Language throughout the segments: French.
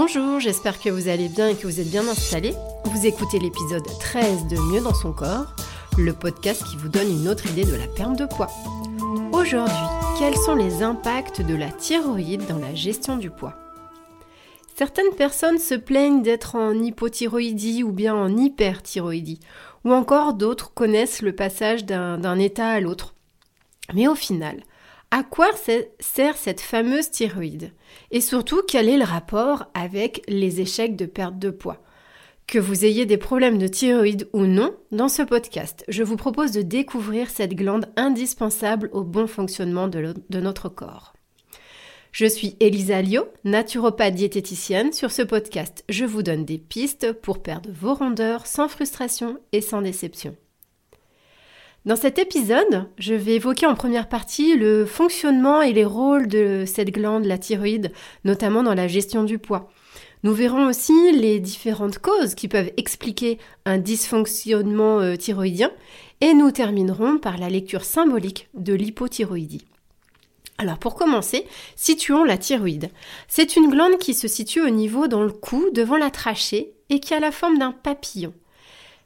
Bonjour, j'espère que vous allez bien et que vous êtes bien installés. Vous écoutez l'épisode 13 de Mieux dans son corps, le podcast qui vous donne une autre idée de la perte de poids. Aujourd'hui, quels sont les impacts de la thyroïde dans la gestion du poids? Certaines personnes se plaignent d'être en hypothyroïdie ou bien en hyperthyroïdie, ou encore d'autres connaissent le passage d'un état à l'autre. Mais au final, à quoi sert cette fameuse thyroïde? Et surtout, quel est le rapport avec les échecs de perte de poids? Que vous ayez des problèmes de thyroïde ou non, dans ce podcast, je vous propose de découvrir cette glande indispensable au bon fonctionnement de, notre corps. Je suis Elisa Lio, naturopathe diététicienne. Sur ce podcast, je vous donne des pistes pour perdre vos rondeurs sans frustration et sans déception. Dans cet épisode, je vais évoquer en première partie le fonctionnement et les rôles de cette glande, la thyroïde, notamment dans la gestion du poids. Nous verrons aussi les différentes causes qui peuvent expliquer un dysfonctionnement euh, thyroïdien et nous terminerons par la lecture symbolique de l'hypothyroïdie. Alors pour commencer, situons la thyroïde. C'est une glande qui se situe au niveau dans le cou, devant la trachée, et qui a la forme d'un papillon.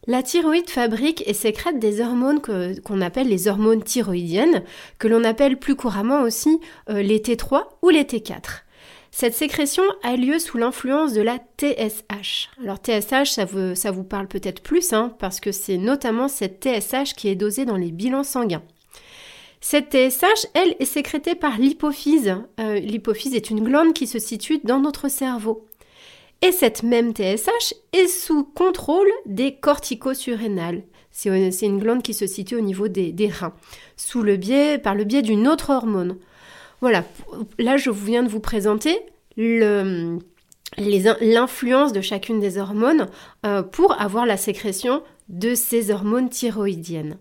La thyroïde fabrique et sécrète des hormones qu'on appelle les hormones thyroïdiennes, que l'on appelle plus couramment aussi euh, les T3 ou les T4. Cette sécrétion a lieu sous l'influence de la TSH. Alors TSH, ça vous, parle peut-être plus, hein, parce que c'est notamment cette TSH qui est dosée dans les bilans sanguins. Cette TSH, elle, est sécrétée par l'hypophyse. Euh, l'hypophyse est une glande qui se situe dans notre cerveau. Et cette même TSH est sous contrôle des corticosurrénales. C'est une glande qui se situe au niveau des, reins, sous le biais, par le biais d'une autre hormone. Voilà, là je viens de vous présenter l'influence de chacune des hormones euh, pour avoir la sécrétion de ces hormones thyroïdiennes.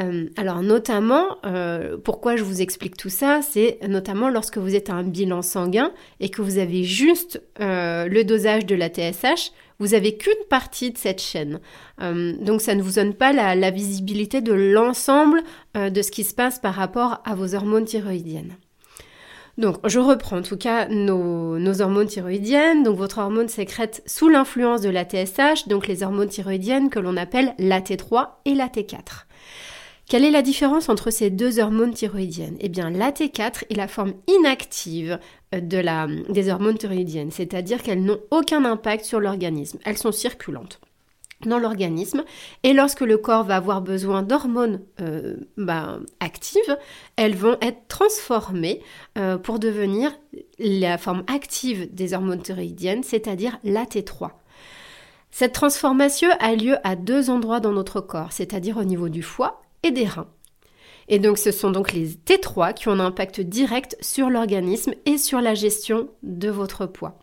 Euh, alors notamment, euh, pourquoi je vous explique tout ça, c'est notamment lorsque vous êtes à un bilan sanguin et que vous avez juste euh, le dosage de la TSH, vous avez qu'une partie de cette chaîne. donc ça ne vous donne pas la, visibilité de l'ensemble de ce qui se passe par rapport à vos hormones thyroïdiennes. Donc, je reprends en tout cas nos, nos, hormones thyroïdiennes. Donc, votre hormone sécrète sous l'influence de la TSH, donc les hormones thyroïdiennes que l'on appelle la T3 et la T4. Quelle est la différence entre ces deux hormones thyroïdiennes? Eh bien, la T4 est la forme inactive euh, de la, des hormones thyroïdiennes, c'est-à-dire qu'elles n'ont aucun impact sur l'organisme, elles sont circulantes dans l'organisme et lorsque le corps va avoir besoin d'hormones euh, bah, actives, elles vont être transformées euh, pour devenir la forme active des hormones thyroïdiennes, c'est-à-dire la T3. Cette transformation a lieu à deux endroits dans notre corps, c'est-à-dire au niveau du foie et des reins. Et donc ce sont donc les T3 qui ont un impact direct sur l'organisme et sur la gestion de votre poids.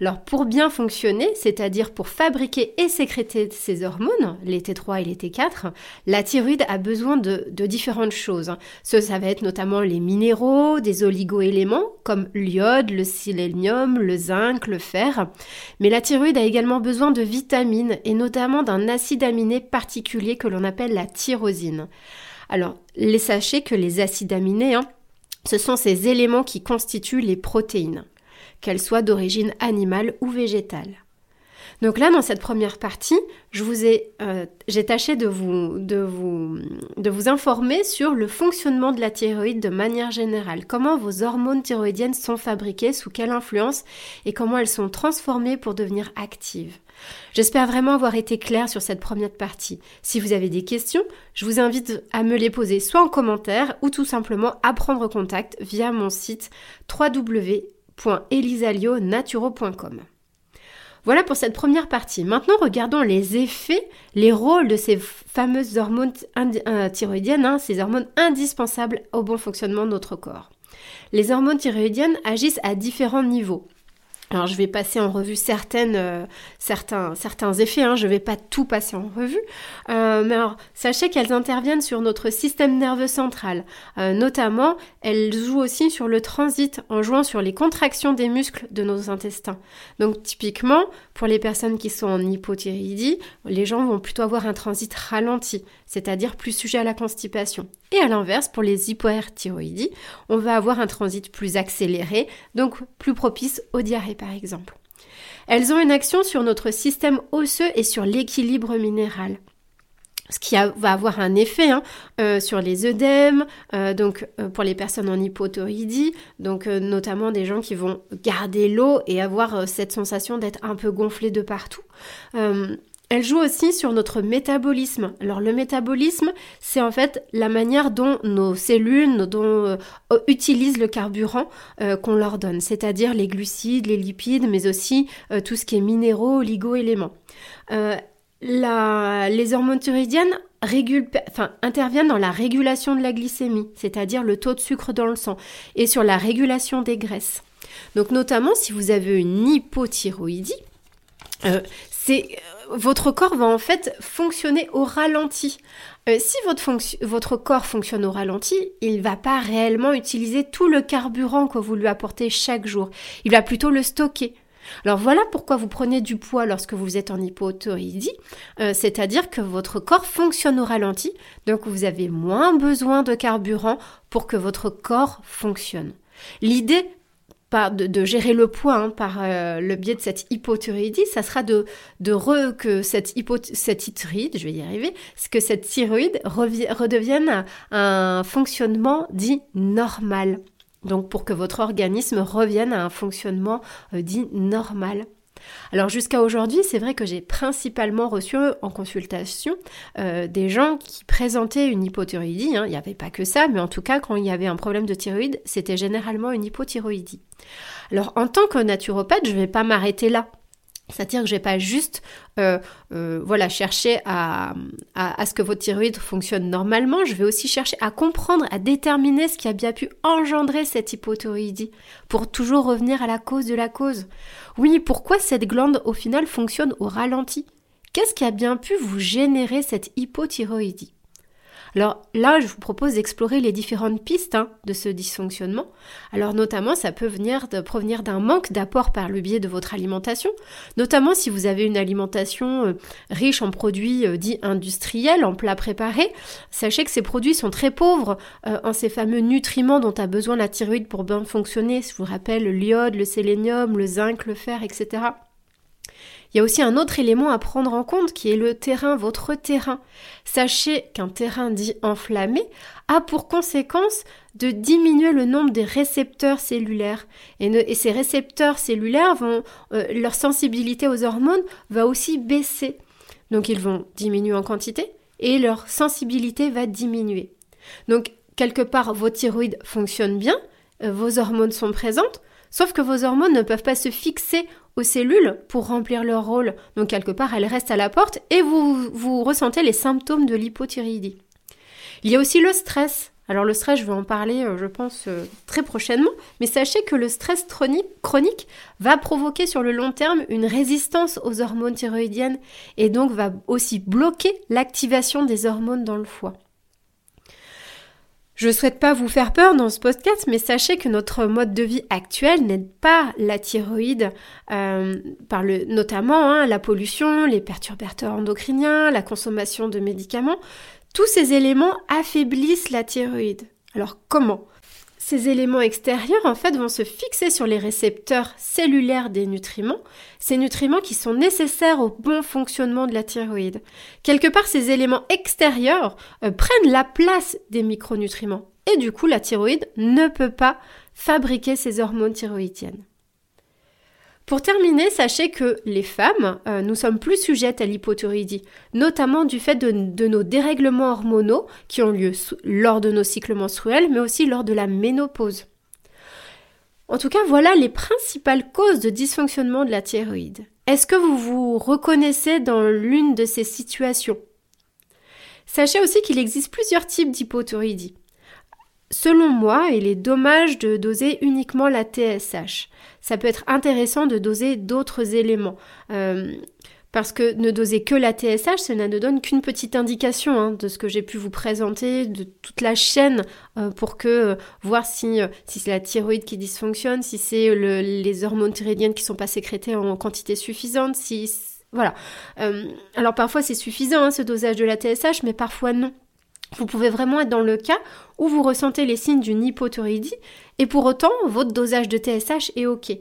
Alors pour bien fonctionner, c'est-à-dire pour fabriquer et sécréter ces hormones, les T3 et les T4, la thyroïde a besoin de, différentes choses. Ce, ça va être notamment les minéraux, des oligoéléments comme l'iode, le sélénium, le zinc, le fer. Mais la thyroïde a également besoin de vitamines et notamment d'un acide aminé particulier que l'on appelle la tyrosine. Alors, les sachez que les acides aminés, hein, ce sont ces éléments qui constituent les protéines qu'elle soit d'origine animale ou végétale. Donc là, dans cette première partie, je euh, j'ai tâché de vous informer sur le fonctionnement de la thyroïde de manière générale, comment vos hormones thyroïdiennes sont fabriquées, sous quelle influence et comment elles sont transformées pour devenir actives. J'espère vraiment avoir été claire sur cette première partie. Si vous avez des questions, je vous invite à me les poser soit en commentaire ou tout simplement à prendre contact via mon site www Voilà pour cette première partie. Maintenant, regardons les effets, les rôles de ces fameuses hormones euh, thyroïdiennes, hein, ces hormones indispensables au bon fonctionnement de notre corps. Les hormones thyroïdiennes agissent à différents niveaux. Alors je vais passer en revue euh, certains, effets, hein, je ne vais pas tout passer en revue, euh, mais sachez qu'elles interviennent sur notre système nerveux central. Euh, notamment, elles jouent aussi sur le transit en jouant sur les contractions des muscles de nos intestins. Donc typiquement, pour les personnes qui sont en hypothyroïdie, les gens vont plutôt avoir un transit ralenti, c'est-à-dire plus sujet à la constipation. Et à l'inverse, pour les hyperthyroïdies, on va avoir un transit plus accéléré, donc plus propice aux diarrhées par exemple. Elles ont une action sur notre système osseux et sur l'équilibre minéral ce qui va avoir un effet hein, euh, sur les œdèmes, euh, donc euh, pour les personnes en hypothyroïdie, donc notamment des gens qui vont garder l'eau et avoir cette sensation d'être un peu gonflé de partout. Elle joue aussi sur notre métabolisme. Alors le métabolisme, c'est en fait la manière dont nos cellules dont, utilisent le carburant qu'on leur donne, c'est-à-dire les glucides, les lipides, mais aussi tout ce qui est minéraux, oligo-éléments les hormones thyroïdiennes interviennent dans la régulation de la glycémie, c'est-à-dire le taux de sucre dans le sang, et sur la régulation des graisses. Donc notamment si vous avez une hypothyroïdie, euh, c'est euh, votre corps va en fait fonctionner au ralenti. Euh, si votre, votre, corps fonctionne au ralenti, il ne va pas réellement utiliser tout le carburant que vous lui apportez chaque jour. Il va plutôt le stocker. Alors voilà pourquoi vous prenez du poids lorsque vous êtes en hypothyroïdie, euh, c'est-à-dire que votre corps fonctionne au ralenti, donc vous avez moins besoin de carburant pour que votre corps fonctionne. L'idée de, gérer le poids hein, par euh, le biais de cette hypothyroïdie, ça sera de, de que cette, hypo, cette je vais y arriver, que cette thyroïde redevienne un fonctionnement dit normal. Donc pour que votre organisme revienne à un fonctionnement euh, dit normal. Alors jusqu'à aujourd'hui, c'est vrai que j'ai principalement reçu en consultation euh, des gens qui présentaient une hypothyroïdie. Hein. Il n'y avait pas que ça, mais en tout cas, quand il y avait un problème de thyroïde, c'était généralement une hypothyroïdie. Alors en tant que naturopathe, je ne vais pas m'arrêter là. C'est-à-dire que je vais pas juste euh, euh, voilà, chercher à, à, ce que votre thyroïde fonctionne normalement, je vais aussi chercher à comprendre, à déterminer ce qui a bien pu engendrer cette hypothyroïdie, pour toujours revenir à la cause de la cause. Oui, pourquoi cette glande au final fonctionne au ralenti? Qu'est-ce qui a bien pu vous générer cette hypothyroïdie? Alors là, je vous propose d'explorer les différentes pistes hein, de ce dysfonctionnement. Alors notamment, ça peut venir provenir d'un manque d'apport par le biais de votre alimentation, notamment si vous avez une alimentation euh, riche en produits euh, dits industriels, en plats préparés. Sachez que ces produits sont très pauvres euh, en ces fameux nutriments dont a besoin la thyroïde pour bien fonctionner. Je vous rappelle le l'iode, le sélénium, le zinc, le fer, etc. Il y a aussi un autre élément à prendre en compte qui est le terrain, votre terrain. Sachez qu'un terrain dit enflammé a pour conséquence de diminuer le nombre des récepteurs cellulaires. Et, ces récepteurs cellulaires vont, euh, leur sensibilité aux hormones va aussi baisser. Donc ils vont diminuer en quantité et leur sensibilité va diminuer. Donc quelque part, vos thyroïdes fonctionnent bien, euh, vos hormones sont présentes, sauf que vos hormones ne peuvent pas se fixer aux cellules pour remplir leur rôle. Donc quelque part, elles restent à la porte et vous, vous ressentez les symptômes de l'hypothyroïdie. Il y a aussi le stress. Alors le stress, je vais en parler, euh, je pense, euh, très prochainement, mais sachez que le stress chronique va provoquer sur le long terme une résistance aux hormones thyroïdiennes et donc va aussi bloquer l'activation des hormones dans le foie. Je souhaite pas vous faire peur dans ce podcast, mais sachez que notre mode de vie actuel n'aide pas la thyroïde, euh, par le, notamment hein, la pollution, les perturbateurs endocriniens, la consommation de médicaments. Tous ces éléments affaiblissent la thyroïde. Alors comment? Ces éléments extérieurs, en fait, vont se fixer sur les récepteurs cellulaires des nutriments, ces nutriments qui sont nécessaires au bon fonctionnement de la thyroïde. Quelque part, ces éléments extérieurs euh, prennent la place des micronutriments. Et du coup, la thyroïde ne peut pas fabriquer ces hormones thyroïdiennes. Pour terminer, sachez que les femmes, euh, nous sommes plus sujettes à l'hypothyroïdie, notamment du fait de, nos dérèglements hormonaux qui ont lieu lors de nos cycles menstruels, mais aussi lors de la ménopause. En tout cas, voilà les principales causes de dysfonctionnement de la thyroïde. Est-ce que vous vous reconnaissez dans l'une de ces situations? Sachez aussi qu'il existe plusieurs types d'hypothyroïdie. Selon moi, il est dommage de doser uniquement la TSH. Ça peut être intéressant de doser d'autres éléments. Euh, parce que ne doser que la TSH, ça ne donne qu'une petite indication hein, de ce que j'ai pu vous présenter, de toute la chaîne, euh, pour que euh, voir si, c'est la thyroïde qui dysfonctionne, si c'est les hormones thyroïdiennes qui sont pas sécrétées en quantité suffisante, si voilà. alors parfois c'est suffisant hein, ce dosage de la TSH, mais parfois non. Vous pouvez vraiment être dans le cas où vous ressentez les signes d'une hypothyroïdie et pour autant votre dosage de TSH est OK.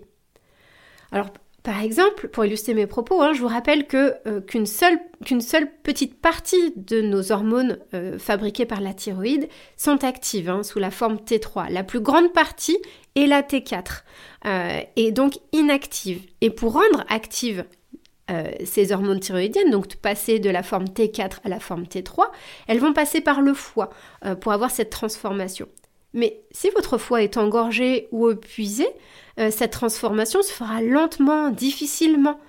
Alors Par exemple, pour illustrer mes propos, hein, je vous rappelle euh, qu'une seule, qu'une seule petite partie de nos hormones euh, fabriquées par la thyroïde sont actives hein, sous la forme T3. La plus grande partie est la T4 euh, et donc inactive. Et pour rendre active ces hormones thyroïdiennes, donc passer de la forme T4 à la forme T3, elles vont passer par le foie pour avoir cette transformation. Mais si votre foie est engorgé ou épuisé, euh, cette transformation se fera lentement, difficilement.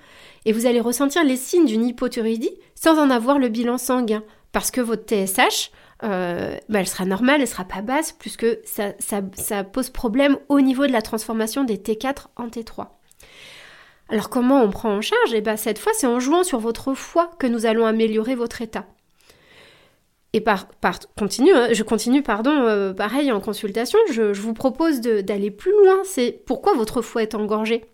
Et vous allez ressentir les signes d'une hypothyroïdie sans en avoir le bilan sanguin. Parce que votre TSH, euh, bah, elle sera normale, elle sera pas basse, puisque ça, pose problème au niveau de la transformation des T4 en T3. Alors comment on prend en charge? Eh bien cette fois, c'est en jouant sur votre foie que nous allons améliorer votre état. Et par, continue, hein, je continue, pardon, euh, pareil en consultation, je, vous propose d'aller plus loin. C'est pourquoi votre foie est engorgé.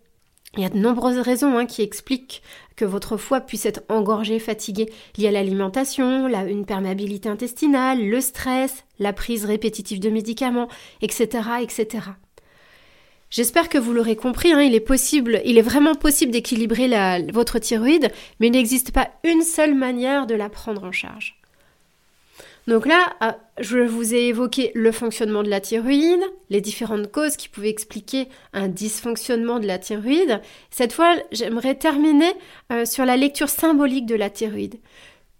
Il y a de nombreuses raisons hein, qui expliquent que votre foie puisse être engorgé, fatigué. Y a l'alimentation, une perméabilité intestinale, le stress, la prise répétitive de médicaments, etc., etc. J'espère que vous l'aurez compris, hein, il est possible, il est vraiment possible d'équilibrer votre thyroïde, mais il n'existe pas une seule manière de la prendre en charge. Donc là, ah, je vous ai évoqué le fonctionnement de la thyroïde, les différentes causes qui pouvaient expliquer un dysfonctionnement de la thyroïde. Cette fois, j'aimerais terminer euh, sur la lecture symbolique de la thyroïde.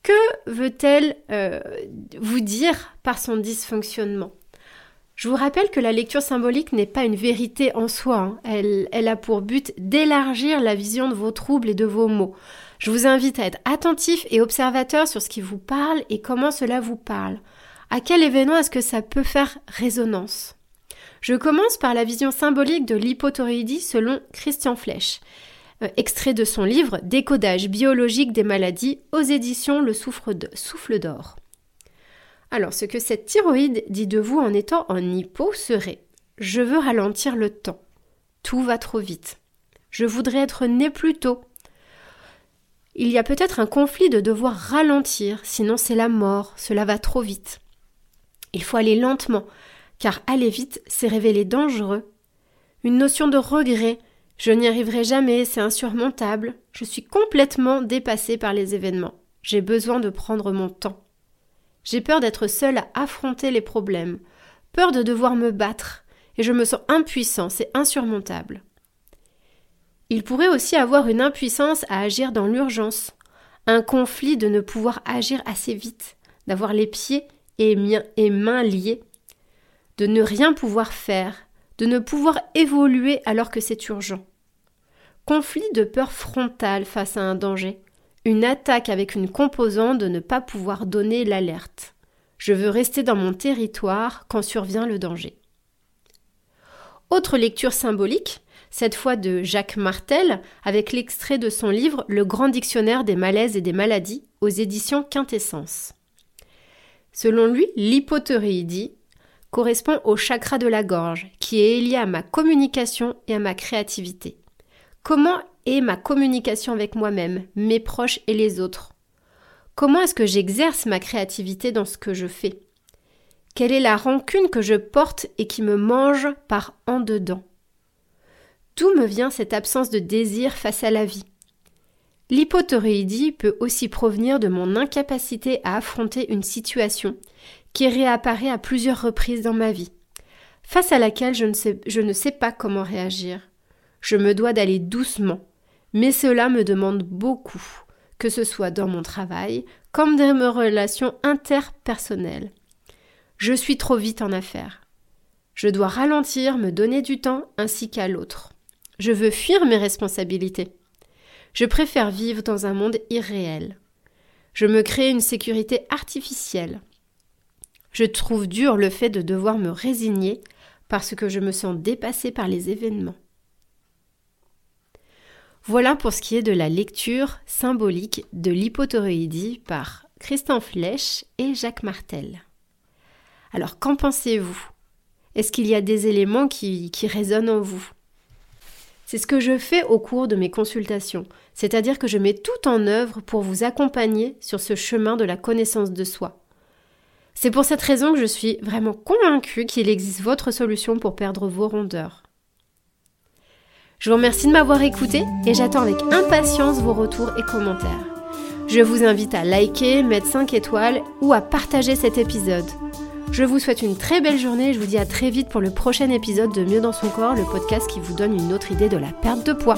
Que veut-elle euh, vous dire par son dysfonctionnement? Je vous rappelle que la lecture symbolique n'est pas une vérité en soi. Hein. Elle, elle a pour but d'élargir la vision de vos troubles et de vos maux. Je vous invite à être attentif et observateur sur ce qui vous parle et comment cela vous parle. À quel événement est-ce que ça peut faire résonance? Je commence par la vision symbolique de l'hypothyroïdie selon Christian Flech, euh, extrait de son livre Décodage biologique des maladies aux éditions Le Souffle d'Or. Alors, ce que cette thyroïde dit de vous en étant en hypo serait Je veux ralentir le temps. Tout va trop vite. Je voudrais être né plus tôt. Il y a peut-être un conflit de devoir ralentir, sinon c'est la mort, cela va trop vite. Il faut aller lentement, car aller vite, c'est révéler dangereux. Une notion de regret, je n'y arriverai jamais, c'est insurmontable, je suis complètement dépassé par les événements, j'ai besoin de prendre mon temps. J'ai peur d'être seul à affronter les problèmes, peur de devoir me battre, et je me sens impuissant, c'est insurmontable. Il pourrait aussi avoir une impuissance à agir dans l'urgence, un conflit de ne pouvoir agir assez vite, d'avoir les pieds et, mains liés, de ne rien pouvoir faire, de ne pouvoir évoluer alors que c'est urgent. Conflit de peur frontale face à un danger, une attaque avec une composante de ne pas pouvoir donner l'alerte. Je veux rester dans mon territoire quand survient le danger. Autre lecture symbolique, cette fois de Jacques Martel, avec l'extrait de son livre Le grand dictionnaire des malaises et des maladies aux éditions Quintessence. Selon lui, l'hypothyroïdie correspond au chakra de la gorge, qui est lié à ma communication et à ma créativité. Comment est ma communication avec moi-même, mes proches et les autres. Comment est-ce que j'exerce ma créativité dans ce que je fais? Quelle est la rancune que je porte et qui me mange par en dedans? D'où me vient cette absence de désir face à la vie? L'hypothyroïdie peut aussi provenir de mon incapacité à affronter une situation qui réapparaît à plusieurs reprises dans ma vie, face à laquelle je ne sais pas comment réagir. Je me dois d'aller doucement, mais cela me demande beaucoup, que ce soit dans mon travail comme dans mes relations interpersonnelles. Je suis trop vite en affaires. Je dois ralentir, me donner du temps ainsi qu'à l'autre. Je veux fuir mes responsabilités. Je préfère vivre dans un monde irréel. Je me crée une sécurité artificielle. Je trouve dur le fait de devoir me résigner parce que je me sens dépassée par les événements. Voilà pour ce qui est de la lecture symbolique de l'hypothyroïdie par Christian Flech et Jacques Martel. Alors qu'en pensez-vous? Est-ce qu'il y a des éléments qui, qui résonnent en vous? C'est ce que je fais au cours de mes consultations, c'est-à-dire que je mets tout en œuvre pour vous accompagner sur ce chemin de la connaissance de soi. C'est pour cette raison que je suis vraiment convaincue qu'il existe votre solution pour perdre vos rondeurs. Je vous remercie de m'avoir écouté et j'attends avec impatience vos retours et commentaires. Je vous invite à liker, mettre 5 étoiles ou à partager cet épisode. Je vous souhaite une très belle journée et je vous dis à très vite pour le prochain épisode de Mieux dans son corps, le podcast qui vous donne une autre idée de la perte de poids.